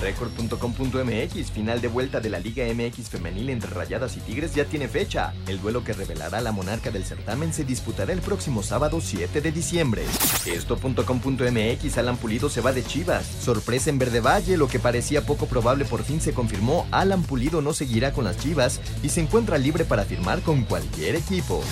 Record.com.mx, final de vuelta de la Liga MX femenil entre Rayadas y Tigres ya tiene fecha. El duelo que revelará la monarca del certamen se disputará el próximo sábado 7 de diciembre. Esto.com.mx, Alan Pulido se va de Chivas. Sorpresa en Verde Valle, lo que parecía poco probable por fin se confirmó. Alan Pulido no seguirá con las Chivas y se encuentra libre para firmar con cualquier equipo.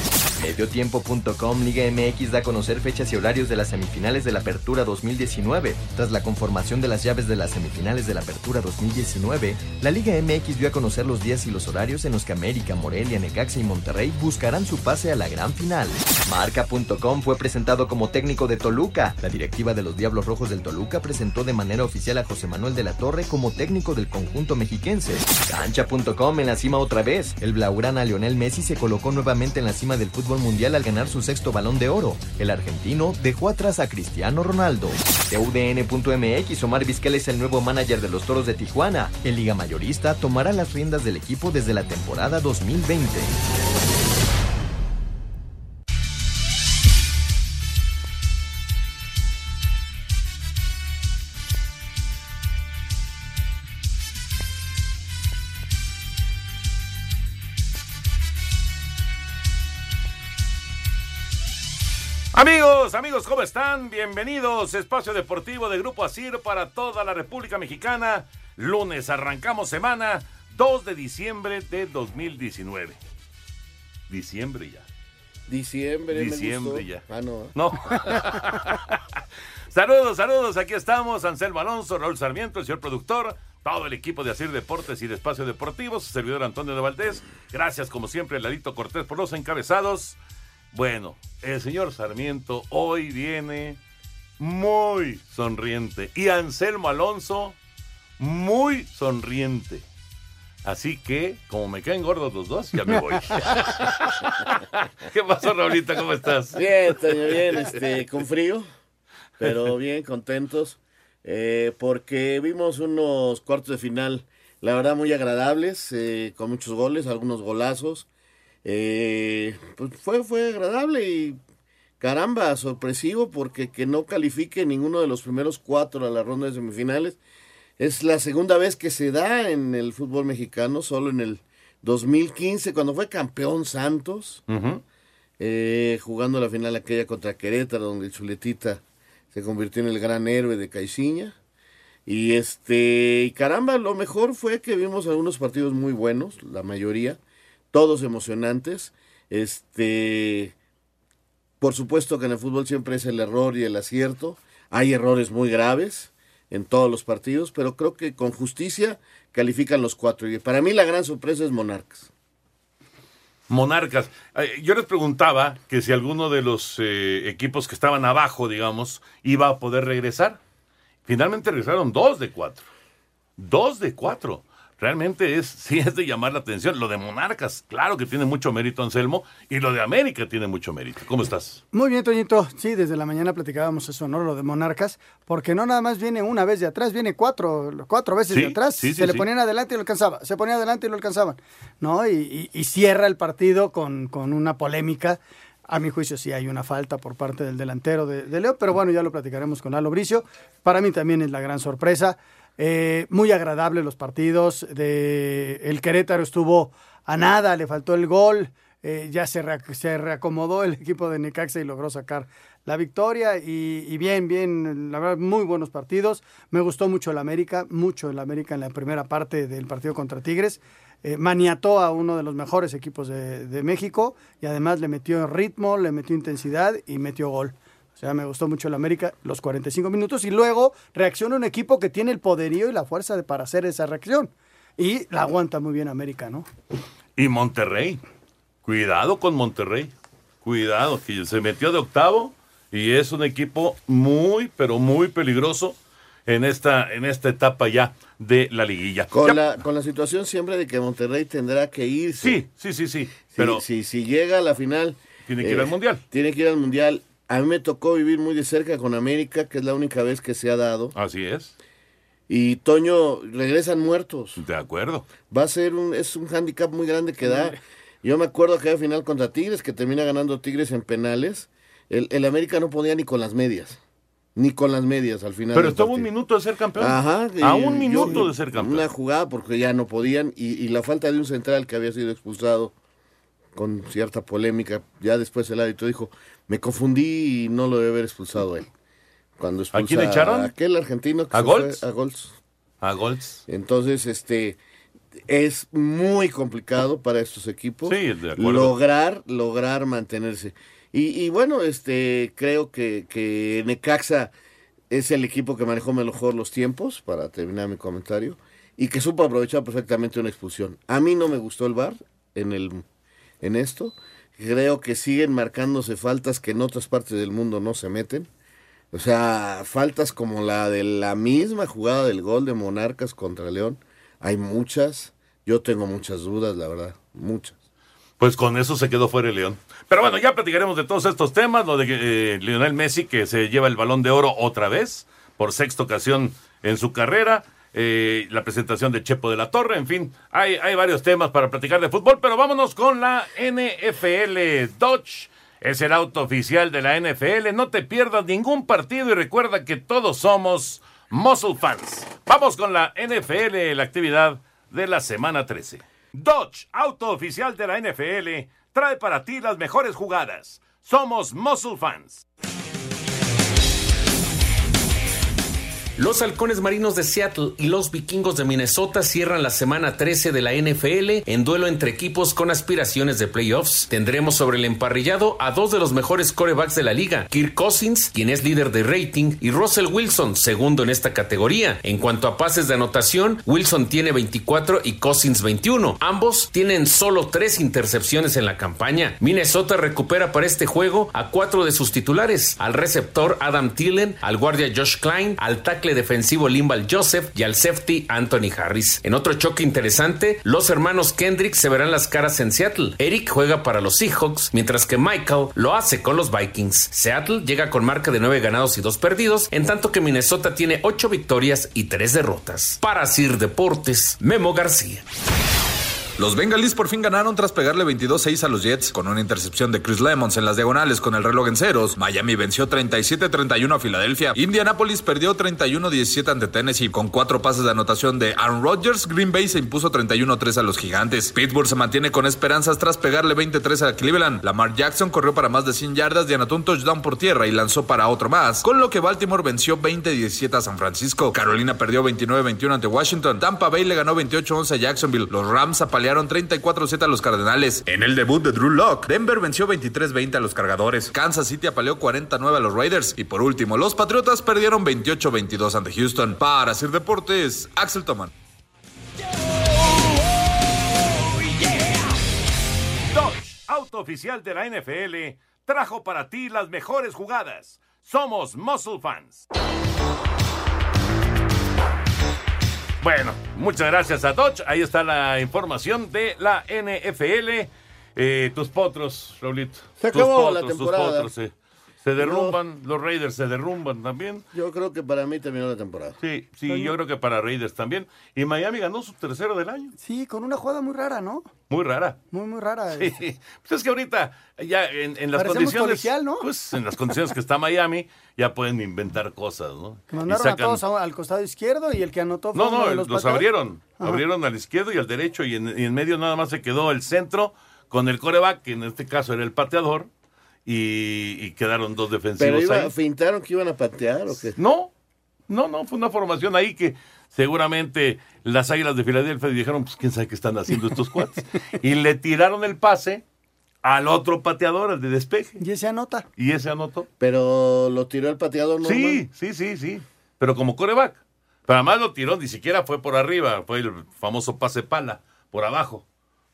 Mediotiempo.com, Liga MX da a conocer fechas y horarios de las semifinales de la Apertura 2019. Tras la conformación de las llaves de las semifinales de la Apertura 2019, la Liga MX dio a conocer los días y los horarios en los que América, Morelia, Necaxa y Monterrey buscarán su pase a la gran final. Marca.com fue presentado como técnico de Toluca. La directiva de los Diablos Rojos del Toluca presentó de manera oficial a José Manuel de la Torre como técnico del conjunto mexiquense. Cancha.com en la cima otra vez. El Blaugrana Lionel Messi se colocó nuevamente en la cima del fútbol mundial al ganar su sexto balón de oro. El argentino dejó atrás a Cristiano Ronaldo. De UDN.mx, Omar Vizquel es el nuevo manager de los Toros de Tijuana. El Liga Mayorista tomará las riendas del equipo desde la temporada 2020. Amigos, amigos, ¿cómo están? Bienvenidos. Espacio Deportivo de Grupo Asir para toda la República Mexicana. Lunes arrancamos semana 2 de diciembre de 2019. Diciembre ya. Diciembre, Diciembre ya. Ah, no. No. saludos, saludos. Aquí estamos. Anselmo Alonso, Raúl Sarmiento, el señor productor, todo el equipo de Asir Deportes y de Espacio Deportivo, su servidor Antonio de Valdés. Gracias, como siempre, Ladito Cortés por los encabezados. Bueno, el señor Sarmiento hoy viene muy sonriente y Anselmo Alonso muy sonriente. Así que, como me caen gordos los dos, ya me voy. ¿Qué pasó, Raulita? ¿Cómo estás? Bien, Toño, bien, este, con frío, pero bien, contentos, eh, porque vimos unos cuartos de final, la verdad, muy agradables, eh, con muchos goles, algunos golazos. Eh, pues fue, fue agradable y caramba, sorpresivo, porque que no califique ninguno de los primeros cuatro a la ronda de semifinales. Es la segunda vez que se da en el fútbol mexicano, solo en el 2015, cuando fue campeón Santos. Ujú. eh, jugando la final aquella contra Querétaro, donde el Chuletita se convirtió en el gran héroe de Caixinha. Y este, y caramba, lo mejor fue que vimos algunos partidos muy buenos, la mayoría, todos emocionantes. Este, por supuesto que en el fútbol siempre es el error y el acierto. Hay errores muy graves en todos los partidos, pero creo que con justicia califican los cuatro. Y para mí la gran sorpresa es Monarcas. Monarcas. Eh, Yo les preguntaba que si alguno de los eh, equipos que estaban abajo, digamos, iba a poder regresar. Finalmente regresaron dos de cuatro. Dos de cuatro. Realmente es, sí es de llamar la atención. Lo de Monarcas, claro que tiene mucho mérito, Anselmo, y lo de América tiene mucho mérito. ¿Cómo estás? Muy bien, Toñito. Sí, desde la mañana platicábamos eso, ¿no? Lo de Monarcas, porque no nada más viene una vez de atrás, viene cuatro, cuatro veces Sí, de atrás. sí, sí, se le ponían adelante y lo alcanzaba, se ponía adelante y lo alcanzaban, ¿no? Y, y- y cierra el partido con, con una polémica. A mi juicio sí hay una falta por parte del delantero de, de Leo, pero bueno, ya lo platicaremos con Lalo Bricio. Para mí también es la gran sorpresa. Eh, muy agradable los partidos. De, el Querétaro estuvo a nada, le faltó el gol. eh, ya se, reac- se reacomodó el equipo de Necaxa y logró sacar la victoria. Y, y bien, bien, la verdad, muy buenos partidos. Me gustó mucho el América, mucho el América en la primera parte del partido contra Tigres. Eh, maniató a uno de los mejores equipos de, de México y además le metió ritmo, le metió intensidad y metió gol. O sea, me gustó mucho el América los 45 minutos y luego reacciona un equipo que tiene el poderío y la fuerza de, para hacer esa reacción. Y la aguanta muy bien América, ¿no? Y Monterrey. Cuidado con Monterrey. Cuidado, que se metió de octavo y es un equipo muy, pero muy peligroso en esta, en esta etapa ya de la liguilla. Con la, con la situación siempre de que Monterrey tendrá que irse. Sí, sí, sí, sí. Si- Pero si, si llega a la final. eh, Tiene que ir al Mundial. Tiene que ir al Mundial. A mí me tocó vivir muy de cerca con América, que es la única vez que se ha dado. así es, Y Toño, regresan muertos. de acuerdo. Va a ser un, es un hándicap muy grande que da. Yo me acuerdo que había final contra Tigres, que termina ganando Tigres en penales. El, el América no podía ni con las medias. Ni con las medias al final. Pero estuvo un minuto de ser campeón. Ajá. A un yo- minuto de ser campeón. Una jugada porque ya no podían y, y la falta de un central que había sido expulsado con cierta polémica. Ya después el árbitro dijo, me confundí y no lo debe haber expulsado él. Cuando expulsa quién echaron? aquel argentino que ¿A Goltz? a Goltz. A Golds. Entonces, este es muy complicado para estos equipos Sí, de acuerdo. lograr lograr mantenerse. Y, y bueno, este creo que, que Necaxa es el equipo que manejó mejor los tiempos, para terminar mi comentario, y que supo aprovechar perfectamente una expulsión. A mí no me gustó el VAR en, el, en esto. Creo que siguen marcándose faltas que en otras partes del mundo no se meten. O sea, faltas como la de la misma jugada del gol de Monarcas contra León. Hay muchas. Yo tengo muchas dudas, la verdad. Muchas. Pues con eso se quedó fuera León. Pero bueno, ya platicaremos de todos estos temas. Lo de eh, Lionel Messi, que se lleva el balón de oro otra vez, por sexta ocasión en su carrera. Eh, la presentación de Chepo de la Torre. En fin, hay, hay varios temas para platicar de fútbol. Pero vámonos con la NFL. Dodge es el auto oficial de la NFL. No te pierdas ningún partido y recuerda que todos somos Muscle Fans. Vamos con la NFL, la actividad de la semana 13. Dodge, auto oficial de la NFL, trae para ti las mejores jugadas. Somos Muscle Fans. Los halcones marinos de Seattle y los vikingos de Minnesota cierran la semana 13 de la NFL en duelo entre equipos con aspiraciones de playoffs. Tendremos sobre el emparrillado a dos de los mejores corebacks de la liga, Kirk Cousins, quien es líder de rating, y Russell Wilson, segundo en esta categoría. En cuanto a pases de anotación, Wilson tiene 24 y Cousins 21. Ambos tienen solo tres intercepciones en la campaña. Minnesota recupera para este juego a cuatro de sus titulares, al receptor Adam Thielen, al guardia Josh Klein, al tackle defensivo Limbal Joseph y al safety Anthony Harris. En otro choque interesante, los hermanos Kendrick se verán las caras en Seattle. Eric juega para los Seahawks, mientras que Michael lo hace con los Vikings. Seattle llega con marca de 9 ganados y 2 perdidos, en tanto que Minnesota tiene 8 victorias y 3 derrotas. Para Sir Deportes, Memo García. Los Bengalis por fin ganaron tras pegarle 22-6 a los Jets con una intercepción de Chris Lemons en las diagonales con el reloj en ceros. Miami venció 37-31 a Filadelfia. Indianapolis perdió 31-17 ante Tennessee con cuatro pases de anotación de Aaron Rodgers. Green Bay se impuso 31-3 a los Gigantes. Pittsburgh se mantiene con esperanzas tras pegarle 23 a Cleveland. Lamar Jackson corrió para más de 100 yardas y anotó un touchdown por tierra y lanzó para otro más, con lo que Baltimore venció 20-17 a San Francisco. Carolina perdió 29-21 ante Washington. Tampa Bay le ganó 28-11 a Jacksonville. Los Rams apalearon 34-7 a los Cardenales. En el debut de Drew Lock, Denver venció 23-20 a los Cargadores. Kansas City apaleó 49 a los Raiders. Y por último, los Patriotas perdieron 28-22 ante Houston. Para Sir Deportes, Axel Toman. Dodge, auto oficial de la NFL, trajo para ti las mejores jugadas. Somos Muscle Fans. Bueno, muchas gracias a Dodge. Ahí está la información de la NFL. Eh, tus potros, Raulito. Se Tus acabó la tus temporada. potros, se, se derrumban. Los Raiders se derrumban también. Yo creo que para mí terminó la temporada. Sí, sí, yo creo que para Raiders también. Y Miami ganó su tercero del año. Sí, con una jugada muy rara, ¿no? Muy rara. Muy, muy rara. Sí, pues es que ahorita ya en, en las Parecemos condiciones, colegial, ¿no? pues en las condiciones que está Miami ya pueden inventar cosas, ¿no? Que mandaron sacan- a todos al costado izquierdo y el que anotó fue No, uno no, de los, abrieron, Ajá. abrieron al izquierdo y al derecho y en, y en medio nada más se quedó el centro con el coreback, que en este caso era el pateador y, y quedaron dos defensivos Pero iba, ahí. fintaron que iban a patear o qué. No, no, no, fue una formación ahí que seguramente las Águilas de Filadelfia dijeron, pues quién sabe qué están haciendo estos cuates. y le tiraron el pase al otro pateador, al de despeje. Y ese anota. Y ese anotó. Pero lo tiró el pateador normal. Sí, sí, sí, sí. Pero como coreback. Pero además lo tiró, ni siquiera fue por arriba, fue el famoso pase pala, por abajo.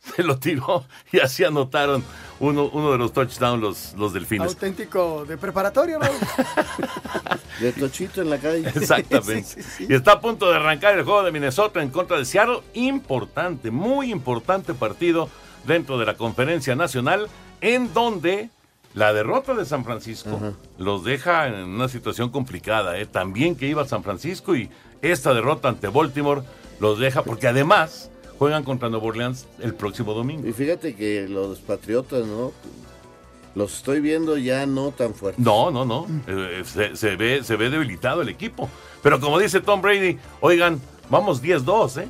se lo tiró y así anotaron uno, uno de los touchdowns los, los delfines. Auténtico de preparatoria, ¿no? de tochito en la calle. Exactamente. Sí, sí, sí. Y está a punto de arrancar el juego de Minnesota en contra de Seattle. Importante, muy importante partido dentro de la conferencia nacional en donde la derrota de San Francisco uh -huh. los deja en una situación complicada. ¿eh? También que iba San Francisco y esta derrota ante Baltimore los deja porque además juegan contra Nueva Orleans el próximo domingo. Y fíjate que los Patriotas, ¿no? Los estoy viendo ya no tan fuertes. No, no, no. Eh, se, se, ve, se ve debilitado el equipo. Pero como dice Tom Brady, oigan, vamos 10-2, ¿eh?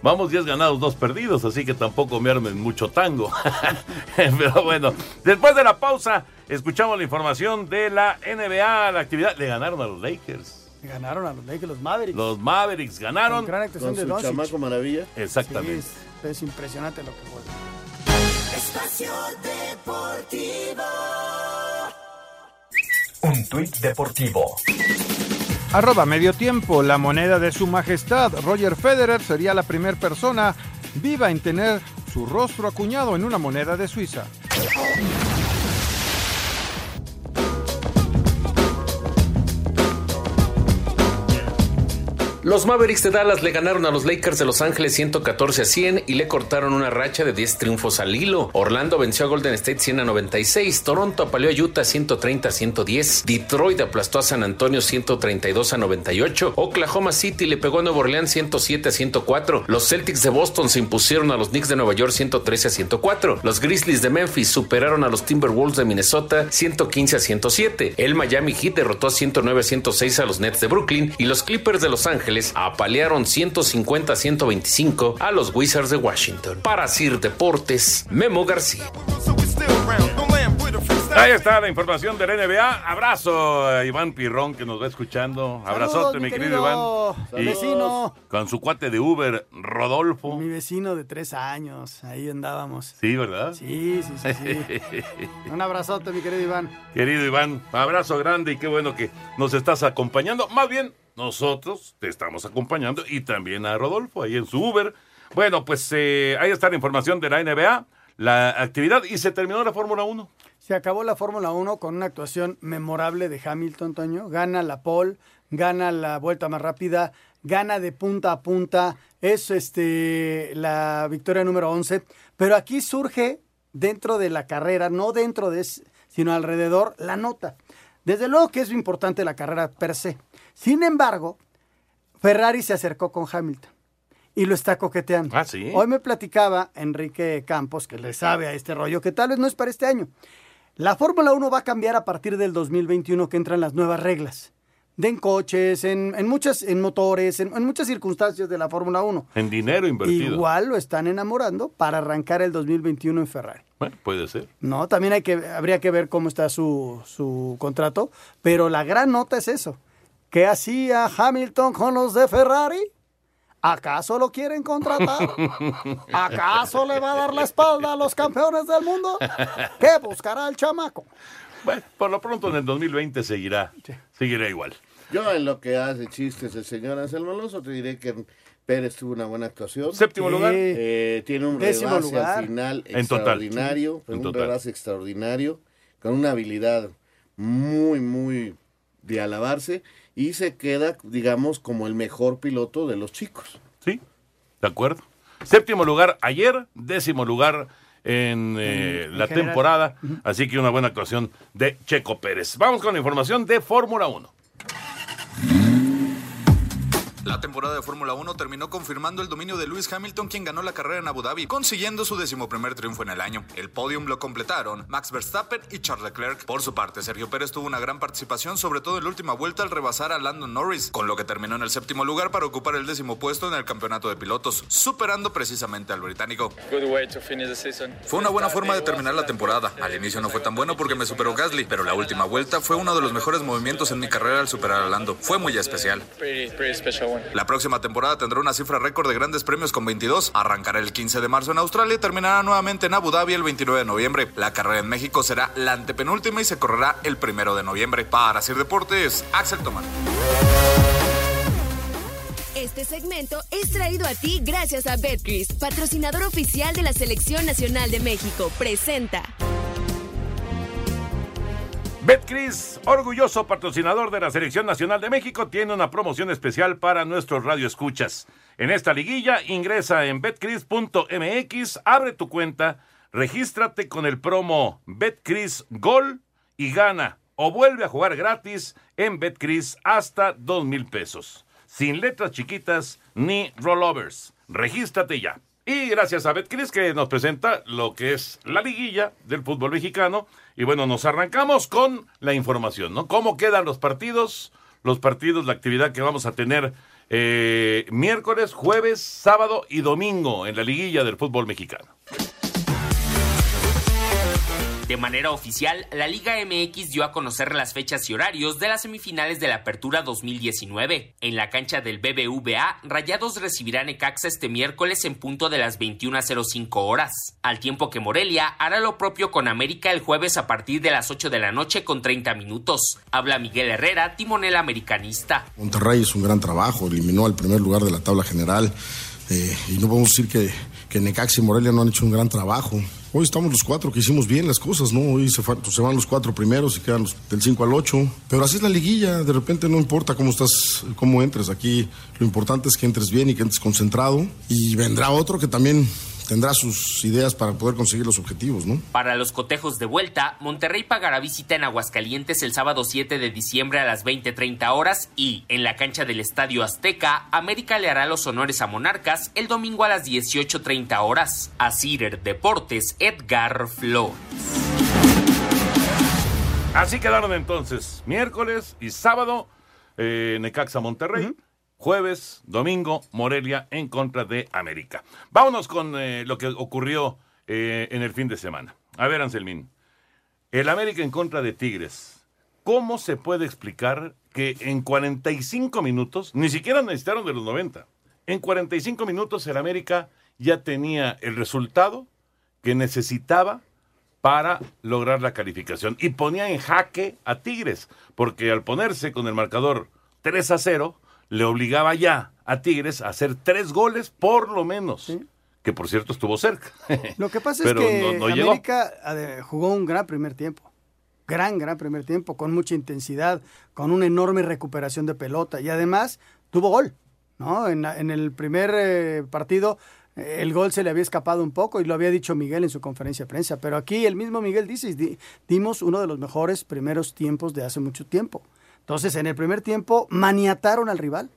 Vamos 10 ganados, 2 perdidos, así que tampoco me armen mucho tango. Pero bueno, después de la pausa, escuchamos la información de la NBA, la actividad. Le ganaron a los Lakers. Ganaron a los Lakers, los Mavericks. Los Mavericks ganaron. Con gran actuación Con de su chamaco maravilla. Exactamente. Sí, es, es impresionante lo que juega. Espacio Deportivo. Un tuit deportivo. Arroba medio tiempo, la moneda de su majestad, Roger Federer sería la primera persona viva en tener su rostro acuñado en una moneda de Suiza. Los Mavericks de Dallas le ganaron a los Lakers de Los Ángeles 114 a 100 y le cortaron una racha de 10 triunfos al hilo. Orlando venció a Golden State 100 a 96, Toronto apaleó a Utah 130 a 110, Detroit aplastó a San Antonio 132 a 98, Oklahoma City le pegó a Nueva Orleans 107 a 104, los Celtics de Boston se impusieron a los Knicks de Nueva York 113 a 104, los Grizzlies de Memphis superaron a los Timberwolves de Minnesota 115 a 107, el Miami Heat derrotó a 109 a 106 a los Nets de Brooklyn y los Clippers de Los Ángeles apalearon 150 a 125 a los Wizards de Washington. Para Sir Deportes, Memo García. Ahí está la información del NBA. Abrazo a Iván Pirrón que nos va escuchando. Abrazote, mi querido, Iván. Y vecino. Con su cuate de Uber, Rodolfo. Mi vecino de tres años. Ahí andábamos. Sí, ¿verdad? Sí, sí, sí. sí. Un abrazote, mi querido Iván. Querido Iván, abrazo grande y qué bueno que nos estás acompañando. Más bien, nosotros te estamos acompañando y también a Rodolfo ahí en su Uber. Bueno, pues eh, ahí está la información de la NBA, la actividad y se terminó la Fórmula 1. Se acabó la Fórmula 1 con una actuación memorable de Hamilton, Toño. Gana la pole, gana la vuelta más rápida, gana de punta a punta. Es este, la victoria número 11. Pero aquí surge dentro de la carrera, no dentro de, sino alrededor, la nota. Desde luego que es importante la carrera per se. Sin embargo, Ferrari se acercó con Hamilton y lo está coqueteando. Ah, sí. Hoy me platicaba Enrique Campos, que le sabe a este rollo, que tal vez no es para este año. La Fórmula 1 va a cambiar a partir del 2021 que entran las nuevas reglas. De en coches, en, en muchas, en motores, en, en, muchas circunstancias de la Fórmula 1. En dinero invertido. Igual lo están enamorando para arrancar el 2021 en Ferrari. Bueno, puede ser. No, también hay que, habría que ver cómo está su, su contrato, pero la gran nota es eso. ¿Qué hacía Hamilton con los de Ferrari? ¿Acaso lo quieren contratar? ¿Acaso le va a dar la espalda a los campeones del mundo? ¿Qué buscará el chamaco? Bueno, por lo pronto en el 2020 seguirá, seguirá igual. Yo en lo que hace chistes el señor Anselmo Alonso te diré que Pérez tuvo una buena actuación. Séptimo sí. lugar. Eh, tiene un Décimo rebase lugar. al final En extraordinario. total. En un total. rebase extraordinario. Con una habilidad muy, muy de alabarse. Y se queda, digamos, como el mejor piloto de los chicos. Sí, de acuerdo. Séptimo lugar ayer, décimo lugar en, eh, En- en la general. temporada. Así que una buena actuación de Checo Pérez. Vamos con la información de Fórmula 1. La temporada de Fórmula 1 terminó confirmando el dominio de Lewis Hamilton, quien ganó la carrera en Abu Dhabi, consiguiendo su decimoprimer triunfo en el año. El podium lo completaron Max Verstappen y Charles Leclerc. Por su parte, Sergio Pérez tuvo una gran participación, sobre todo en la última vuelta al rebasar a Landon Norris, con lo que terminó en el séptimo lugar para ocupar el décimo puesto en el campeonato de pilotos, superando precisamente al británico. Fue una buena forma de terminar la temporada. Al inicio no fue tan bueno porque me superó Gasly, pero la última vuelta fue uno de los mejores movimientos en mi carrera al superar a Lando. Fue muy especial. La próxima temporada tendrá una cifra récord de grandes premios con 22. Arrancará el 15 de marzo en Australia y terminará nuevamente en Abu Dhabi el 29 de noviembre. La carrera en México será la antepenúltima y se correrá el primero de noviembre. Para Sir Deportes, Axel Tomás. Este segmento es traído a ti gracias a Betcris, patrocinador oficial de la Selección Nacional de México. Presenta. Betcris, orgulloso patrocinador de la Selección Nacional de México, tiene una promoción especial para nuestros radioescuchas. En esta liguilla, ingresa en betcris.mx, abre tu cuenta, regístrate con el promo Betcris Gol y gana o vuelve a jugar gratis en Betcris hasta dos mil pesos. Sin letras chiquitas ni rollovers. Regístrate ya. Y gracias a Betcris que nos presenta lo que es la liguilla del fútbol mexicano. Y bueno, nos arrancamos con la información, ¿no? ¿Cómo quedan los partidos? Los partidos, la actividad que vamos a tener eh, miércoles, jueves, sábado y domingo en la liguilla del fútbol mexicano. De manera oficial, la Liga MX dio a conocer las fechas y horarios de las semifinales de la Apertura 2019. En la cancha del BBVA, Rayados recibirán Ecaxa este miércoles en punto de las 21.05 horas, al tiempo que Morelia hará lo propio con América el jueves a partir de las 8 de la noche con 30 minutos. Habla Miguel Herrera, timonel americanista. Monterrey es un gran trabajo, eliminó al primer lugar de la tabla general eh, y no podemos decir que, que Necaxa y Morelia no han hecho un gran trabajo. Hoy estamos los cuatro que hicimos bien las cosas, ¿no? Hoy se, se van los cuatro primeros y quedan los del 5 al 8. Pero así es la liguilla, de repente no importa cómo estás, cómo entres. Aquí lo importante es que entres bien y que entres concentrado. Y vendrá otro que también tendrá sus ideas para poder conseguir los objetivos, ¿no? Para los cotejos de vuelta, Monterrey pagará visita en Aguascalientes el sábado 7 de diciembre a las 20:30 horas y, en la cancha del Estadio Azteca, América le hará los honores a Monarcas el domingo a las 18:30 horas. A Cider Deportes, Edgar Flores. Así quedaron entonces, miércoles y sábado, eh, Necaxa Monterrey. Jueves, domingo, Morelia en contra de América. Vámonos con eh, lo que ocurrió eh, en el fin de semana. A ver, Anselmín. El América en contra de Tigres. ¿Cómo se puede explicar que en 45 minutos, ni siquiera necesitaron de los 90, en 45 minutos el América ya tenía el resultado que necesitaba para lograr la calificación y ponía en jaque a Tigres, porque al ponerse con el marcador 3 a 0, le obligaba ya a Tigres a hacer tres goles por lo menos, que por cierto estuvo cerca. Lo que pasa Pero es que no- no llegó. América ade- jugó un gran primer tiempo. Gran, gran primer tiempo, con mucha intensidad, con una enorme recuperación de pelota y además tuvo gol. ¿no? En, en el primer eh, partido eh, el gol se le había escapado un poco y lo había dicho Miguel en su conferencia de prensa, pero aquí el mismo Miguel dice, di- dimos uno de los mejores primeros tiempos de hace mucho tiempo. Entonces en el primer tiempo maniataron al rival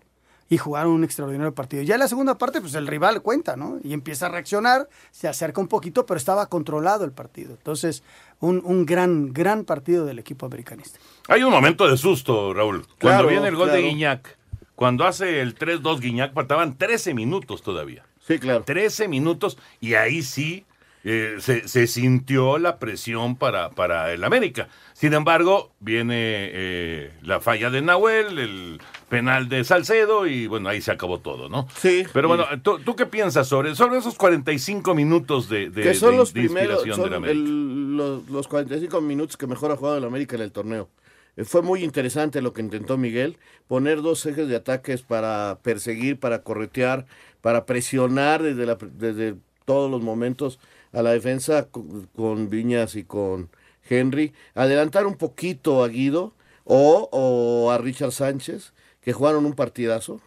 y jugaron un extraordinario partido. Ya en la segunda parte, pues el rival cuenta, ¿no? Y empieza a reaccionar, se acerca un poquito, pero estaba controlado el partido. Entonces, un, un gran, gran partido del equipo americanista. Hay un momento de susto, Raúl. Cuando Claro, viene el gol de. Guiñac, cuando hace el 3-2 Guiñac, faltaban 13 minutos todavía. Sí, claro. 13 minutos y ahí sí eh, se, se sintió la presión para, para el América. Sin embargo, viene eh, la falla de Nahuel, el penal de Salcedo y bueno, ahí se acabó todo, ¿no? Sí. Pero bueno, ¿tú, tú qué piensas sobre, sobre esos 45 minutos de, de- que son de- los de primeros, inspiración son del América? el- los, los 45 minutos que mejor ha jugado el América en el torneo. Eh, Fue muy interesante lo que intentó Miguel, poner dos ejes de ataques para perseguir, para corretear, para presionar desde, la, desde todos los momentos a la defensa con, Viñas y con Henry, adelantar un poquito a Guido o, o a Richard Sánchez, que jugaron un partidazo.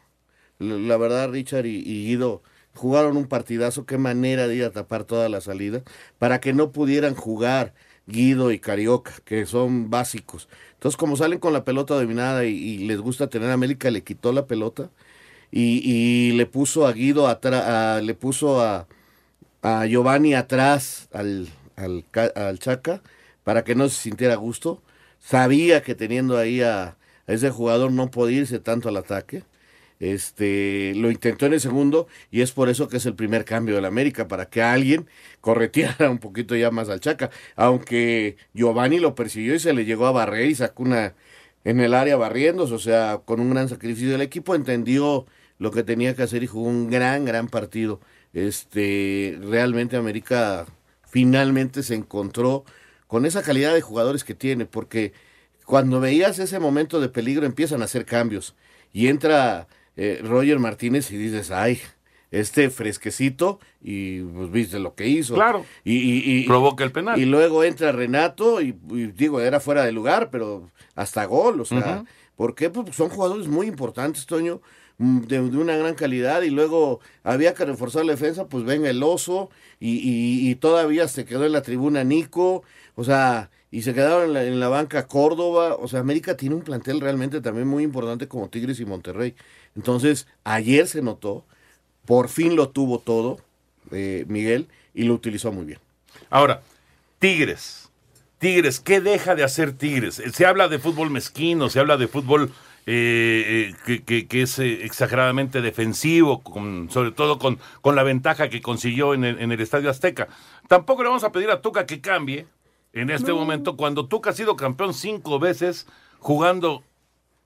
La verdad, Richard y, Guido jugaron un partidazo. Qué manera de ir a tapar toda la salida para que no pudieran jugar Guido y Carioca, que son básicos. Entonces, como salen con la pelota dominada y, y les gusta tener a América, le quitó la pelota y, y le puso a Guido atrás, le puso a, a Giovanni atrás al, al, al Chaca para que no se sintiera a gusto. Sabía que teniendo ahí a, a ese jugador no podía irse tanto al ataque. Este, lo intentó en el segundo y es por eso que es el primer cambio del América, para que alguien correteara un poquito ya más al Chaca. Aunque Giovanni lo persiguió y se le llegó a barrer y sacó una en el área barriéndose, o sea, con un gran sacrificio del equipo, entendió lo que tenía que hacer y jugó un gran, gran partido. Este, realmente América finalmente se encontró con esa calidad de jugadores que tiene, porque cuando veías ese momento de peligro empiezan a hacer cambios y entra eh, Roger Martínez y dices, ay, este fresquecito y pues viste lo que hizo. Claro. Y, y- y- Provoca el penal. Y luego entra Renato y, y digo, era fuera de lugar, pero hasta gol, o sea, Ujú. ¿por qué? Pues son jugadores muy importantes, Toño, de, de una gran calidad y luego había que reforzar la defensa, pues venga el oso y, y- todavía se quedó en la tribuna Nico, o sea, y se quedaron en la, en la banca Córdoba, o sea, América tiene un plantel realmente también muy importante como Tigres y Monterrey. Entonces, ayer se notó, por fin lo tuvo todo, eh, Miguel, y lo utilizó muy bien. Ahora, Tigres. Tigres, ¿qué deja de hacer Tigres? Se habla de fútbol mezquino, se habla de fútbol eh, eh, que, que- que es eh, exageradamente defensivo, con- sobre todo con, con la ventaja que consiguió en el, en el Estadio Azteca. Tampoco le vamos a pedir a Tuca que cambie en este momento cuando Tuca ha sido campeón cinco veces jugando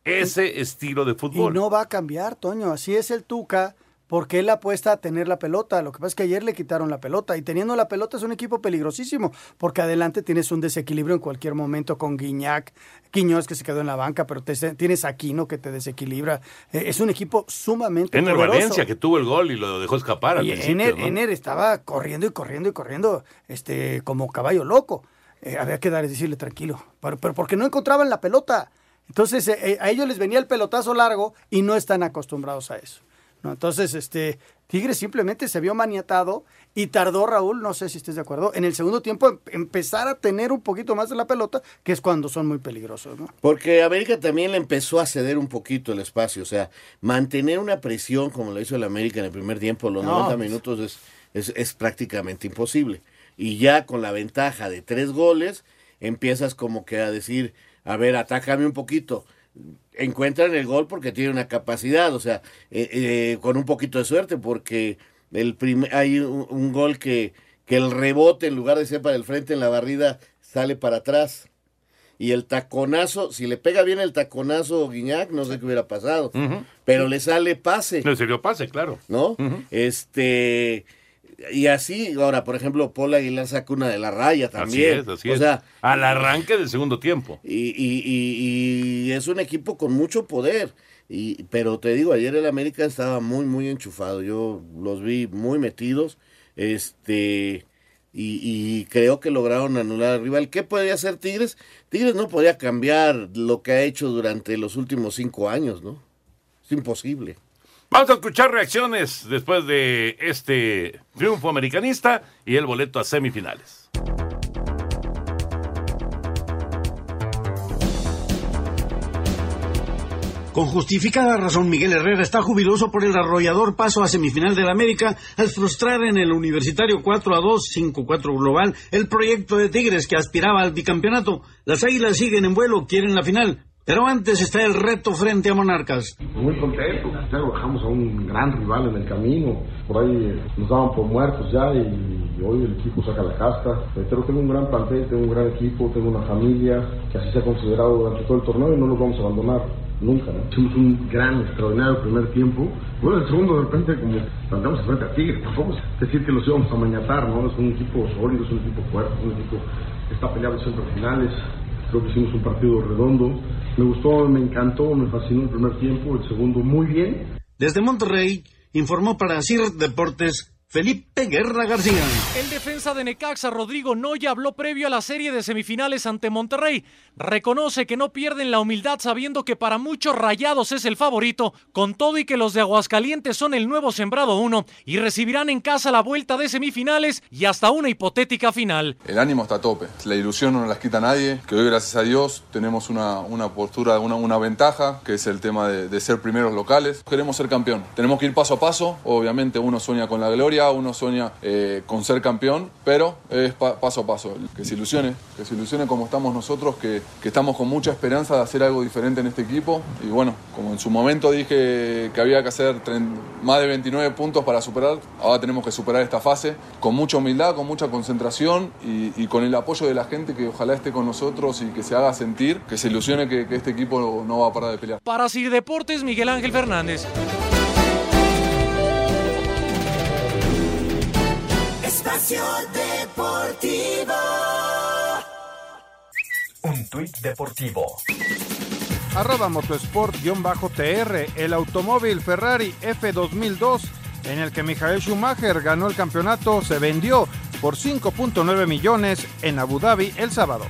ese estilo de Y fútbol. no va a cambiar, Toño. Así es el Tuca, porque él apuesta a tener la pelota. Lo que pasa es que ayer le quitaron la pelota. Y teniendo la pelota es un equipo peligrosísimo, porque adelante tienes un desequilibrio en cualquier momento con Guiñac, Quiñones que se quedó en la banca, pero te- tienes a Aquino que te desequilibra. Eh, es un equipo sumamente en el poderoso. Valencia que tuvo el gol y lo dejó escapar al Y Ener, ¿no? Ener estaba corriendo y corriendo y corriendo, este, como caballo loco. Eh, había que dar y decirle tranquilo, pero, pero porque no encontraban la pelota. Entonces eh, eh, a ellos les venía el pelotazo largo y no están acostumbrados a eso. ¿No? Entonces, este, Tigres simplemente se vio maniatado y tardó Raúl, no sé si estés de acuerdo, en el segundo tiempo em- empezar a tener un poquito más de la pelota, que es cuando son muy peligrosos. ¿no? Porque América también le empezó a ceder un poquito el espacio, o sea, mantener una presión como lo hizo el América en el primer tiempo, los No, 90 pues. minutos es, es, es prácticamente imposible. Y ya con la ventaja de tres goles, empiezas como que a decir, a ver, atácame un poquito. Encuentran el gol porque tiene una capacidad, o sea, eh, eh, con un poquito de suerte, porque el hay un, un gol que, que el rebote, en lugar de ser para el frente en la barrida, sale para atrás. Y el taconazo, si le pega bien el taconazo Guiñac, no sé qué hubiera pasado. Pero le sale pase. Le salió pase, claro. ¿No? Este. Y así, ahora, por ejemplo, Paul Aguilar saca una de la raya también. Así es, así o es. sea, Al arranque del segundo tiempo. y, y- y- y es un equipo con mucho poder. Y, pero te digo, ayer el América estaba muy, muy enchufado. Yo los vi muy metidos. Este. Y, y creo que lograron anular al rival. ¿Qué podría hacer Tigres? Tigres no podía cambiar lo que ha hecho durante los últimos cinco años, ¿no? Es imposible. Vamos a escuchar reacciones después de este triunfo americanista y el boleto a semifinales. Con justificada razón, Miguel Herrera está jubiloso por el arrollador paso a semifinal del América al frustrar en el Universitario 4 a 2, 5-4 global, el proyecto de Tigres que aspiraba al bicampeonato. Las águilas siguen en vuelo, quieren la final. Pero antes está el reto frente a Monarcas. Muy contento, ya lo dejamos a un gran rival en el camino. Por ahí eh, nos daban por muertos ya y, y hoy el equipo saca la casta. Eh, Pero tengo un gran plantel, tengo un gran equipo, tengo una familia que así se ha considerado durante todo el torneo y no los vamos a abandonar nunca. ¿no? Hicimos un gran, extraordinario primer tiempo. Bueno, el segundo de repente como plantamos frente a Tigres. Tampoco es decir que los íbamos a mañatar, ¿no? Es un equipo sólido, es un equipo fuerte, es un equipo que está peleando siempre a finales. Creo que hicimos un partido redondo. Me gustó, me encantó, me fascinó el primer tiempo, el segundo muy bien. Desde Monterrey, informó para CIR Deportes Felipe Guerra García. El defensa de Necaxa, Rodrigo Noya, habló previo a la serie de semifinales ante Monterrey. Reconoce que no pierden la humildad sabiendo que para muchos Rayados es el favorito, con todo y que los de Aguascalientes son el nuevo sembrado uno y recibirán en casa la vuelta de semifinales y hasta una hipotética final. El ánimo está a tope, la ilusión no nos las quita nadie, que hoy gracias a Dios tenemos una, una postura, una, una ventaja, que es el tema de, de ser primeros locales. Queremos ser campeón, tenemos que ir paso a paso, obviamente uno sueña con la gloria, uno sueña eh, con ser campeón, pero es pa- paso a paso, que se ilusione, que se ilusione como estamos nosotros, que, que estamos con mucha esperanza de hacer algo diferente en este equipo y bueno, como en su momento dije que había que hacer más de 29 puntos para superar, ahora tenemos que superar esta fase con mucha humildad, con mucha concentración y, con el apoyo de la gente que ojalá esté con nosotros y que se haga sentir, que se ilusione que, que este equipo no va a parar de pelear. Para CIR Deportes, Miguel Ángel Fernández. Espacio Deportivo. Un tuit deportivo. arroba motosport-tr, el automóvil Ferrari F2002 en el que Michael Schumacher ganó el campeonato se vendió por 5.9 millones en Abu Dhabi el sábado.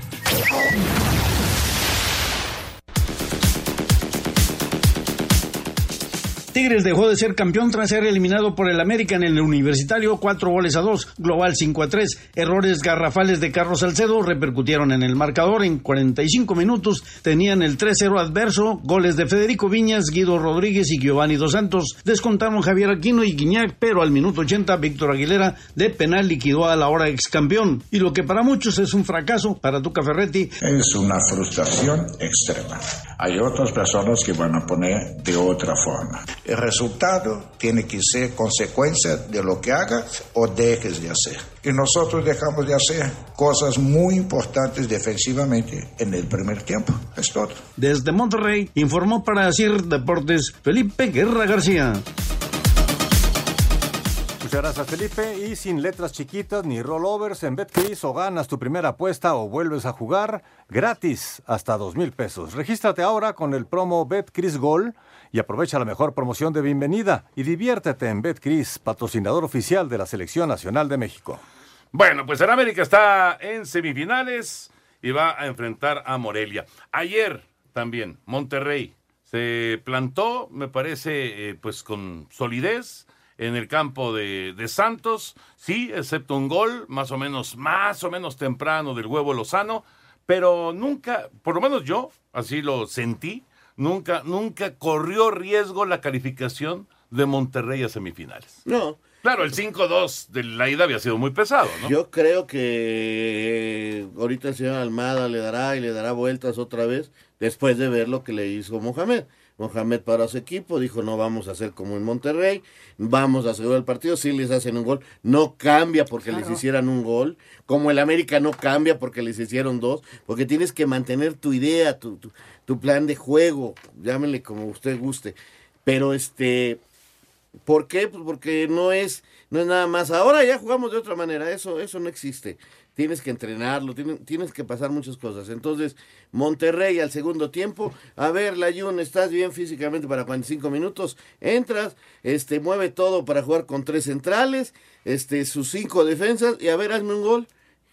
Tigres dejó de ser campeón tras ser eliminado por el América en el Universitario, cuatro goles a dos, global 5 a 3. Errores garrafales de Carlos Salcedo repercutieron en el marcador. En 45 minutos tenían el 3-0 adverso. Goles de Federico Viñas, Guido Rodríguez y Giovanni Dos Santos. Descontaron Javier Aquino y Guiñac, pero al minuto 80 Víctor Aguilera de penal liquidó a la hora ex campeón. Y lo que para muchos es un fracaso, para Tuca Ferretti. Es una frustración extrema. Hay otras personas que van a poner de otra forma. El resultado tiene que ser consecuencia de lo que hagas o dejes de hacer. Y nosotros dejamos de hacer cosas muy importantes defensivamente en el primer tiempo. Es todo. Desde Monterrey informó para CIR Deportes Felipe Guerra García. Muchas gracias Felipe y sin letras chiquitas ni rollovers en BetCris o ganas tu primera apuesta o vuelves a jugar gratis hasta dos mil pesos. Regístrate ahora con el promo BetCris Gol y aprovecha la mejor promoción de bienvenida y diviértete en BetCris, patrocinador oficial de la Selección Nacional de México. Bueno, pues el América está en semifinales y va a enfrentar a Morelia. Ayer también Monterrey se plantó, me parece, eh, pues con solidez en el campo de, de, Santos, sí, excepto un gol más o menos, más o menos temprano del huevo Lozano, pero nunca, por lo menos yo, así lo sentí, nunca, nunca corrió riesgo la calificación de Monterrey a semifinales. No. Claro, el 5-2 de la ida había sido muy pesado, ¿no? Yo creo que ahorita el señor Almada le dará y le dará vueltas otra vez después de ver lo que le hizo Mohamed. Mohamed paró a su equipo, dijo no vamos a hacer como en Monterrey, vamos a asegurar el partido, si les hacen un gol, no cambia porque claro. les hicieran un gol, como el América no cambia porque les hicieron dos, porque tienes que mantener tu idea, tu, tu, tu plan de juego, llámenle como usted guste, pero este, ¿por qué? Pues porque no es, no es nada más, ahora ya jugamos de otra manera, eso, eso no existe tienes que entrenarlo, tienes, tienes, que pasar muchas cosas. Entonces, Monterrey al segundo tiempo, a ver, Layun, estás bien físicamente para 45 minutos, entras, este, mueve todo para jugar con tres centrales, este, sus cinco defensas, y a ver, hazme un gol.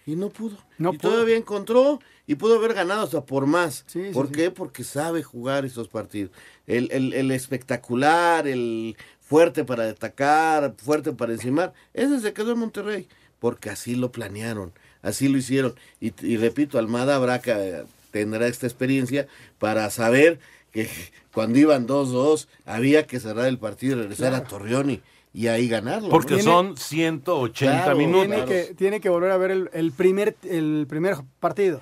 Y no pudo. No y pudo. todavía encontró y pudo haber ganado hasta por más. Sí, ¿Por sí. qué? Porque sabe jugar esos partidos. El, el, el espectacular, el fuerte para atacar, fuerte para encimar, ese se quedó en Monterrey, porque así lo planearon así lo hicieron. Y, y repito, Almada Braca tendrá esta experiencia para saber que cuando iban 2-2 había que cerrar el partido y regresar Claro. a Torreón y, y ahí ganarlo. Porque ¿no? son 180 Claro, minutos. Tiene que, tiene que volver a ver el, el primer, el primer partido.